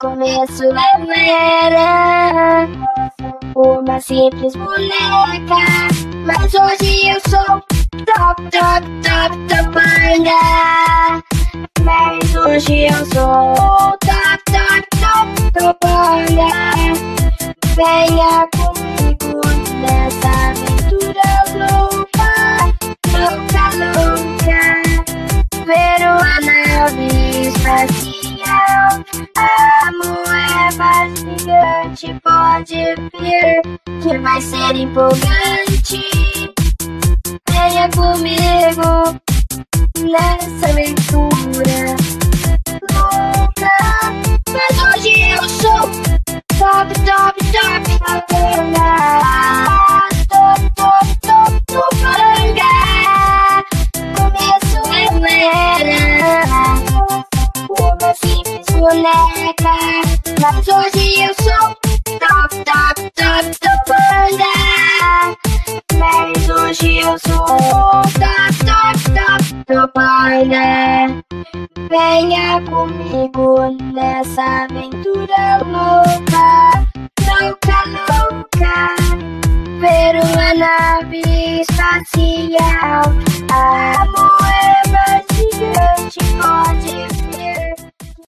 começo eu era uma simples boneca, mas hoje eu sou top, top, top, top banda. Mas hoje eu sou top, top, top, top banda. Venha É moeba gigante pode vir, que vai ser empolgante. Venha comigo nessa aventura Luta, Mas hoje eu sou top, top, top, apenas top, top, top do Parangá. Começo eu era uma fim boneca, mas hoje eu sou top, top, top, top, manga. Mas hoje eu sou top, top, top, top, manga. Venha comigo nessa aventura louca, louca, louca. Ver uma nave espacial, a